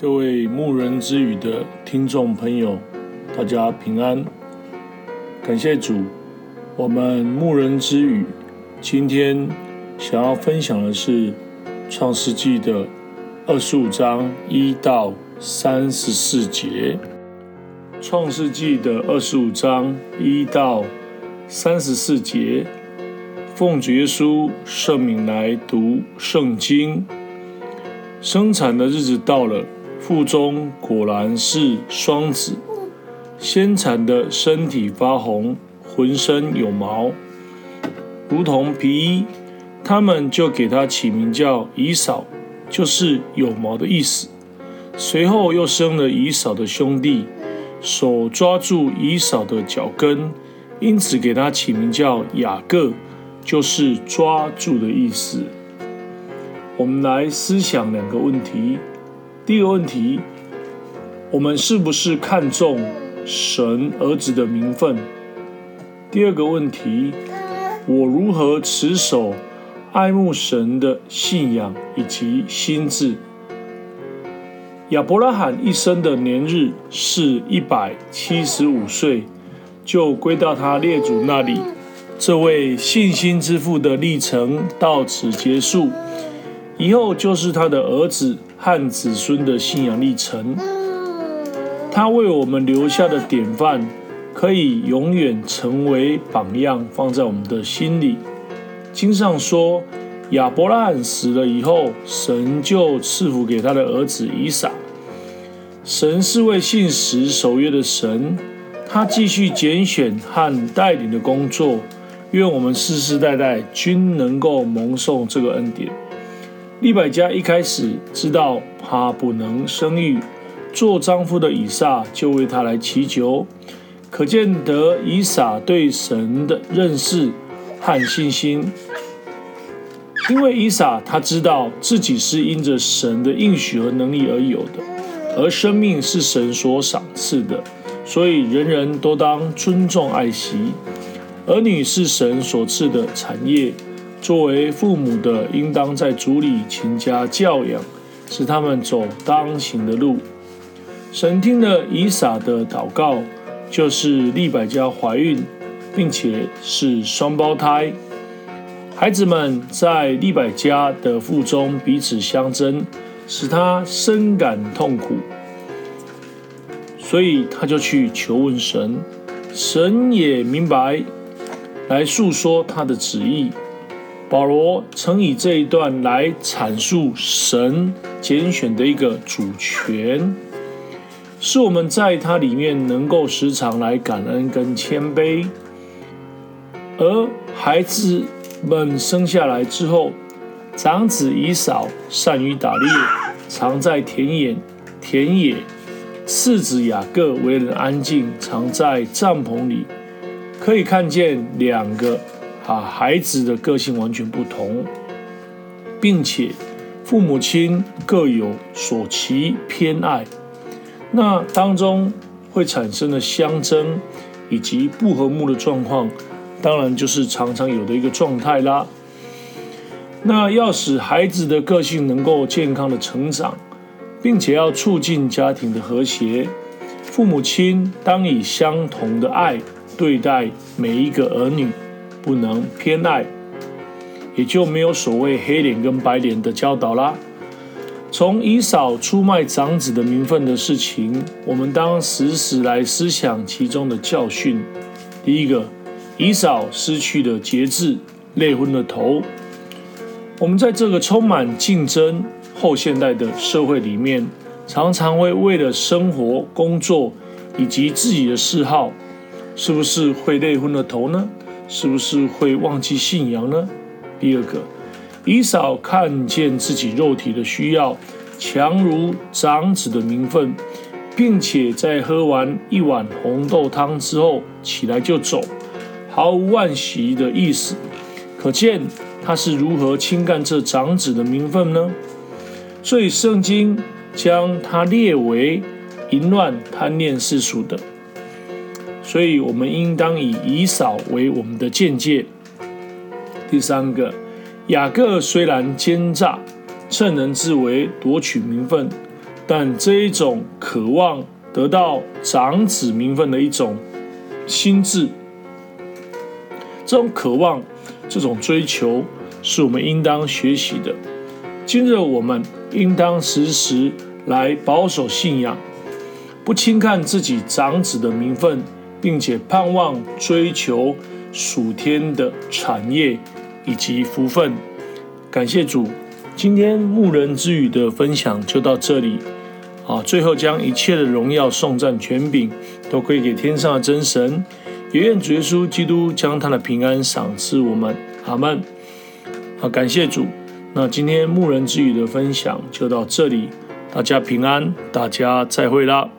各位牧人之语的听众朋友，大家平安，感谢主。我们牧人之语今天想要分享的是创世纪的二十五章一到三十四节。创世纪的二十五章一到三十四节，奉主耶稣圣名来读圣经。生产的日子到了。腹中果然是双子，先产的身体发红，浑身有毛，如同皮衣。他们就给他起名叫以扫，就是有毛的意思。随后又生了以扫的兄弟，手抓住以扫的脚跟，因此给他起名叫雅各，就是抓住的意思。我们来思想两个问题。第一个问题，我们是不是看重神儿子的名分？第二个问题，我如何持守爱慕神的信仰以及心智？亚伯拉罕一生的年日是一百七十五岁，就归到他列祖那里。这位信心之父的历程到此结束，以后就是他的儿子。和子孙的信仰历程，他为我们留下的典范，可以永远成为榜样，放在我们的心里。经上说，亚伯拉罕死了以后，神就赐福给他的儿子以撒。神是为信实守约的神，他继续拣选和带领的工作，愿我们世世代代均能够蒙受这个恩典。利百加一开始知道他不能生育，做丈夫的以撒就为他来祈求，可见得以撒对神的认识和信心。因为以撒他知道自己是因着神的应许和能力而有的，而生命是神所赏赐的，所以人人都当尊重爱惜。儿女是神所赐的产业。作为父母的，应当在主里勤加教养，使他们走当行的路。神听了以撒的祷告，就是利百家怀孕，并且是双胞胎。孩子们在利百家的腹中彼此相争，使他深感痛苦，所以他就去求问神，神也明白来诉说他的旨意。保罗曾以这一段来阐述神拣选的一个主权，是我们在他里面能够时常来感恩跟谦卑。而孩子们生下来之后，长子以扫善于打猎，常在田野田野；次子雅各为人安静，常在帐篷里。可以看见两个。啊，孩子的个性完全不同，并且父母亲各有所其偏爱，那当中会产生的相争以及不和睦的状况，当然就是常常有的一个状态啦。那要使孩子的个性能够健康的成长，并且要促进家庭的和谐，父母亲当以相同的爱对待每一个儿女。不能偏爱，也就没有所谓黑脸跟白脸的教导啦。从以嫂出卖长子的名分的事情，我们当时时来思想其中的教训。第一个，以嫂失去了节制，累昏了头。我们在这个充满竞争后现代的社会里面，常常会为了生活、工作以及自己的嗜好，是不是会累昏了头呢？是不是会忘记信仰呢？第二个，以扫看见自己肉体的需要强如长子的名分，并且在喝完一碗红豆汤之后起来就走，毫无惋惜的意思。可见他是如何轻干这长子的名分呢？所以圣经将他列为淫乱贪恋世俗的。所以，我们应当以以扫为我们的见解。第三个，雅各虽然奸诈，趁人之危夺取名分，但这一种渴望得到长子名分的一种心智，这种渴望、这种追求，是我们应当学习的。今日我们应当时时来保守信仰，不轻看自己长子的名分，并且盼望追求属天的产业以及福分。感谢主，今天牧人之语的分享就到这里。啊，最后将一切的荣耀、颂赞、权柄都归给天上的真神，也愿主耶稣基督将他的平安赏赐我们。阿门。好，感谢主。那今天牧人之语的分享就到这里，大家平安，大家再会啦。